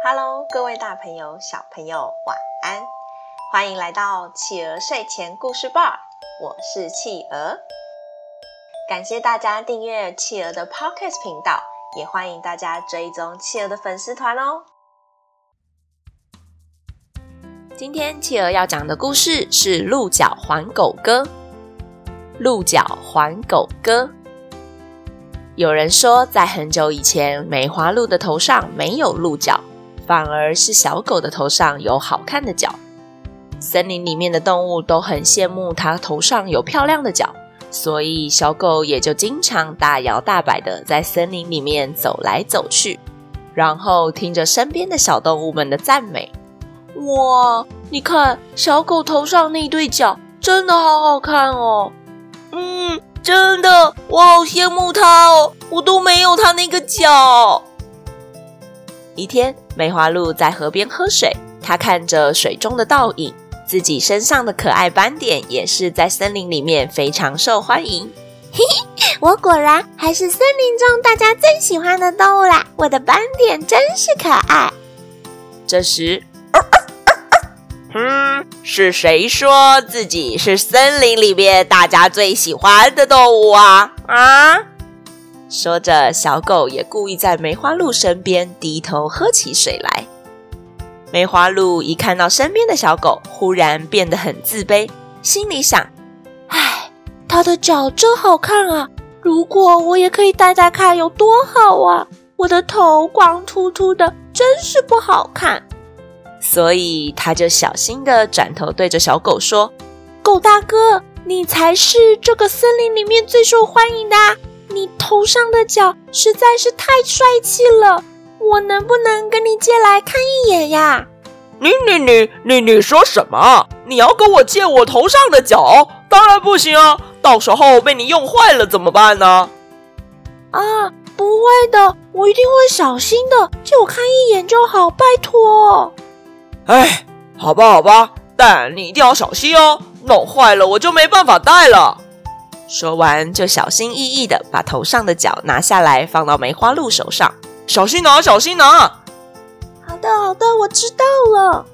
Hello，各位大朋友、小朋友，晚安！欢迎来到企鹅睡前故事吧，我是企鹅。感谢大家订阅企鹅的 Podcast 频道，也欢迎大家追踪企鹅的粉丝团哦。今天企鹅要讲的故事是《鹿角还狗歌》。鹿角还狗歌。有人说，在很久以前，梅花鹿的头上没有鹿角，反而是小狗的头上有好看的角。森林里面的动物都很羡慕它头上有漂亮的角。所以，小狗也就经常大摇大摆的在森林里面走来走去，然后听着身边的小动物们的赞美。哇，你看，小狗头上那对角真的好好看哦！嗯，真的，我好羡慕它哦，我都没有它那个角。一天，梅花鹿在河边喝水，它看着水中的倒影。自己身上的可爱斑点也是在森林里面非常受欢迎。嘿嘿，我果然还是森林中大家最喜欢的动物啦！我的斑点真是可爱。这时，嗯，是谁说自己是森林里面大家最喜欢的动物啊？啊！说着，小狗也故意在梅花鹿身边低头喝起水来。梅花鹿一看到身边的小狗，忽然变得很自卑，心里想：“唉，它的脚真好看啊！如果我也可以戴戴看，有多好啊！我的头光秃秃的，真是不好看。”所以，它就小心地转头对着小狗说：“狗大哥，你才是这个森林里面最受欢迎的啊！你头上的角实在是太帅气了。”我能不能跟你借来看一眼呀？你你你你你说什么？你要跟我借我头上的角？当然不行啊！到时候被你用坏了怎么办呢？啊，不会的，我一定会小心的，借我看一眼就好，拜托。哎，好吧好吧，但你一定要小心哦，弄坏了我就没办法戴了。说完，就小心翼翼的把头上的角拿下来，放到梅花鹿手上。小心拿，小心拿！好的，好的，我知道了。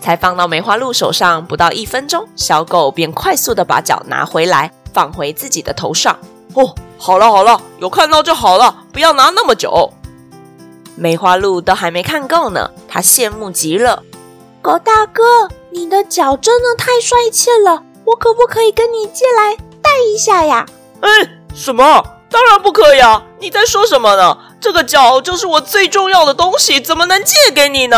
才放到梅花鹿手上不到一分钟，小狗便快速的把脚拿回来，放回自己的头上。哦，好了好了，有看到就好了，不要拿那么久。梅花鹿都还没看够呢，它羡慕极了。狗大哥，你的脚真的太帅气了，我可不可以跟你借来戴一下呀？哎，什么？当然不可以啊！你在说什么呢？这个脚就是我最重要的东西，怎么能借给你呢？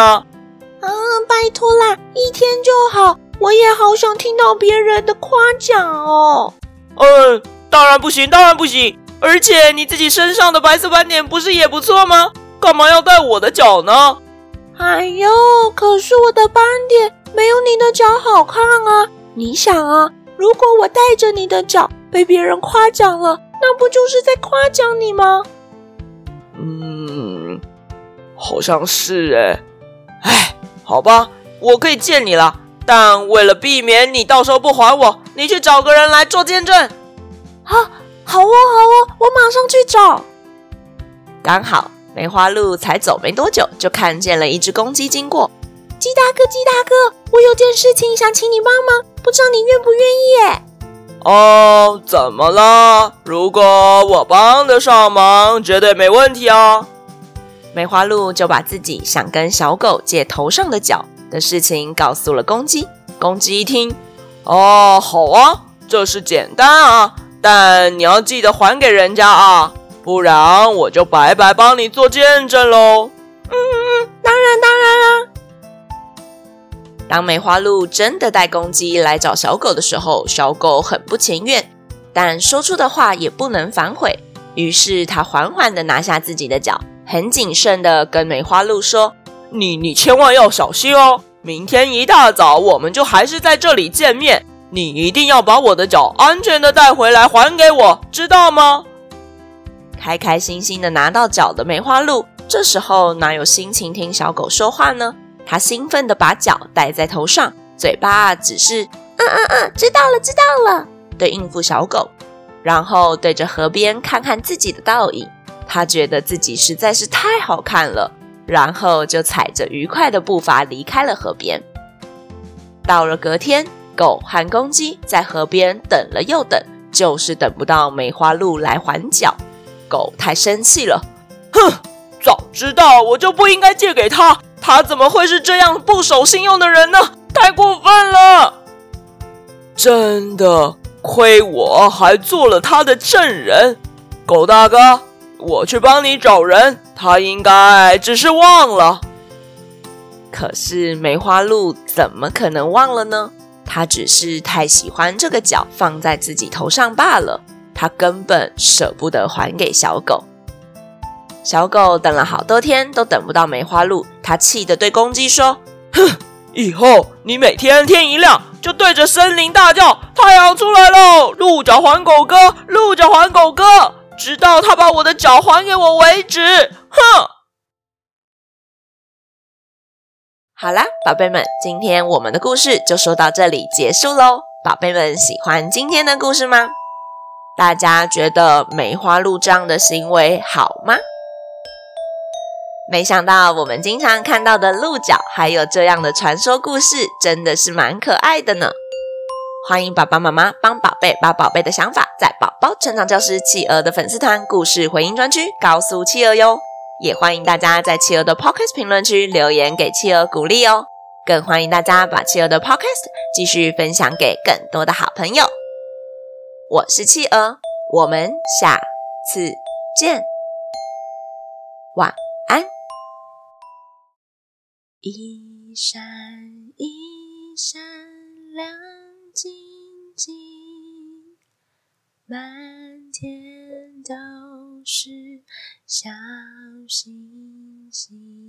啊，拜托啦，一天就好。我也好想听到别人的夸奖哦。嗯，当然不行，当然不行。而且你自己身上的白色斑点不是也不错吗？干嘛要戴我的脚呢？哎呦，可是我的斑点没有你的脚好看啊！你想啊，如果我带着你的脚被别人夸奖了。那不就是在夸奖你吗？嗯，好像是哎。哎，好吧，我可以借你了，但为了避免你到时候不还我，你去找个人来做见证。好，好哦，好哦，我马上去找。刚好梅花鹿才走没多久，就看见了一只公鸡经过。鸡大哥，鸡大哥，我有件事情想请你帮忙，不知道你愿不愿意？耶？哦，怎么了？如果我帮得上忙，绝对没问题啊！梅花鹿就把自己想跟小狗借头上的角的事情告诉了公鸡。公鸡一听，哦，好啊，这事简单啊，但你要记得还给人家啊，不然我就白白帮你做见证喽。嗯嗯，当然当然啦。当梅花鹿真的带公鸡来找小狗的时候，小狗很不情愿，但说出的话也不能反悔。于是他缓缓地拿下自己的脚，很谨慎地跟梅花鹿说：“你你千万要小心哦！明天一大早我们就还是在这里见面，你一定要把我的脚安全地带回来还给我，知道吗？”开开心心地拿到脚的梅花鹿，这时候哪有心情听小狗说话呢？他兴奋地把脚戴在头上，嘴巴只是“嗯嗯嗯，知道了，知道了”的应付小狗，然后对着河边看看自己的倒影。他觉得自己实在是太好看了，然后就踩着愉快的步伐离开了河边。到了隔天，狗和公鸡在河边等了又等，就是等不到梅花鹿来还脚。狗太生气了，哼，早知道我就不应该借给他，他怎么会是这样不守信用的人呢？太过分了！真的，亏我还做了他的证人。狗大哥，我去帮你找人，他应该只是忘了。可是梅花鹿怎么可能忘了呢？他只是太喜欢这个角放在自己头上罢了，他根本舍不得还给小狗。小狗等了好多天都等不到梅花鹿，它气得对公鸡说：“哼，以后你每天天一亮就对着森林大叫‘太阳出来喽！鹿角还狗哥，鹿角还狗哥’，直到他把我的脚还给我为止。”哼。好啦，宝贝们，今天我们的故事就说到这里结束喽。宝贝们喜欢今天的故事吗？大家觉得梅花鹿这样的行为好吗？没想到我们经常看到的鹿角，还有这样的传说故事，真的是蛮可爱的呢。欢迎爸爸妈妈帮宝贝把宝贝的想法，在宝宝成长教室企鹅的粉丝团故事回应专区告诉企鹅哟。也欢迎大家在企鹅的 Podcast 评论区留言给企鹅鼓励哦，更欢迎大家把企鹅的 Podcast 继续分享给更多的好朋友。我是企鹅，我们下次见，晚安。一闪一闪亮晶晶，满天都是小星星。